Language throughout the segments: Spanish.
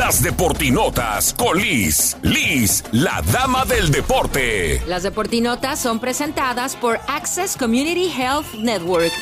Las Deportinotas con Liz. Liz, la dama del deporte. Las Deportinotas son presentadas por Access Community Health Network.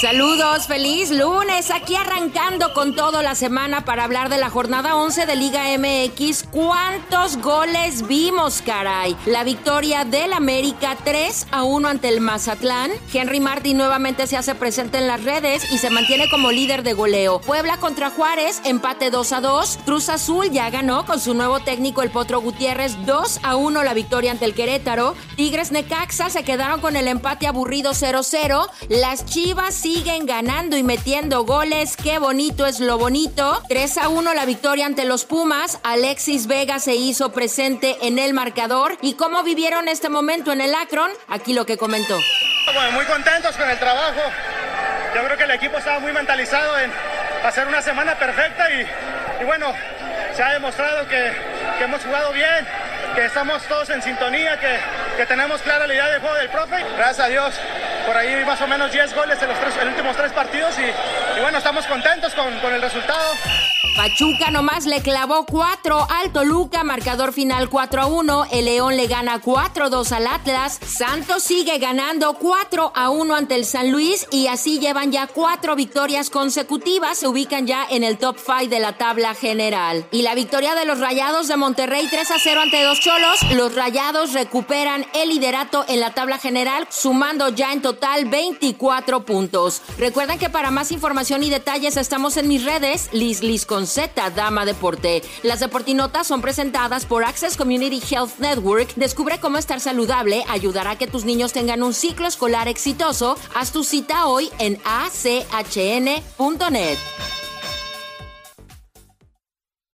Saludos, feliz lunes, aquí arrancando con todo la semana para hablar de la jornada 11 de Liga MX. ¿Cuántos goles vimos, caray? La victoria del América 3 a 1 ante el Mazatlán. Henry Martin nuevamente se hace presente en las redes y se mantiene como líder de goleo. Puebla contra Juárez, empate 2 a 2. Cruz Azul ya ganó con su nuevo técnico el Potro Gutiérrez 2 a 1 la victoria ante el Querétaro. Tigres Necaxa se quedaron con el empate aburrido 0-0. Las Chivas siguen ganando y metiendo goles. Qué bonito es lo bonito. 3 a 1 la victoria ante los Pumas. Alexis Vega se hizo presente en el marcador. ¿Y cómo vivieron este momento en el Akron? Aquí lo que comentó. Bueno, muy contentos con el trabajo. Yo creo que el equipo estaba muy mentalizado en hacer una semana perfecta y, y bueno, se ha demostrado que, que hemos jugado bien, que estamos todos en sintonía, que, que tenemos clara la idea de juego del profe. Gracias a Dios, por ahí más o menos 10 goles en los, tres, últimos tres partidos y, y bueno, estamos contentos con, con el resultado. Pachuca nomás le clavó 4 al Toluca, marcador final 4 a 1. El León le gana 4 2 al Atlas. Santos sigue ganando 4 a 1 ante el San Luis y así llevan ya 4 victorias consecutivas. Se ubican ya en el top 5 de la tabla general. Y la victoria de los Rayados de Monterrey 3 a 0 ante dos Cholos. Los Rayados recuperan el liderato en la tabla general, sumando ya en total 24 puntos. Recuerden que para más información y detalles estamos en mis redes, Liz Liz con Z Dama Deporte. Las deportinotas son presentadas por Access Community Health Network. Descubre cómo estar saludable ayudará a que tus niños tengan un ciclo escolar exitoso. Haz tu cita hoy en achn.net.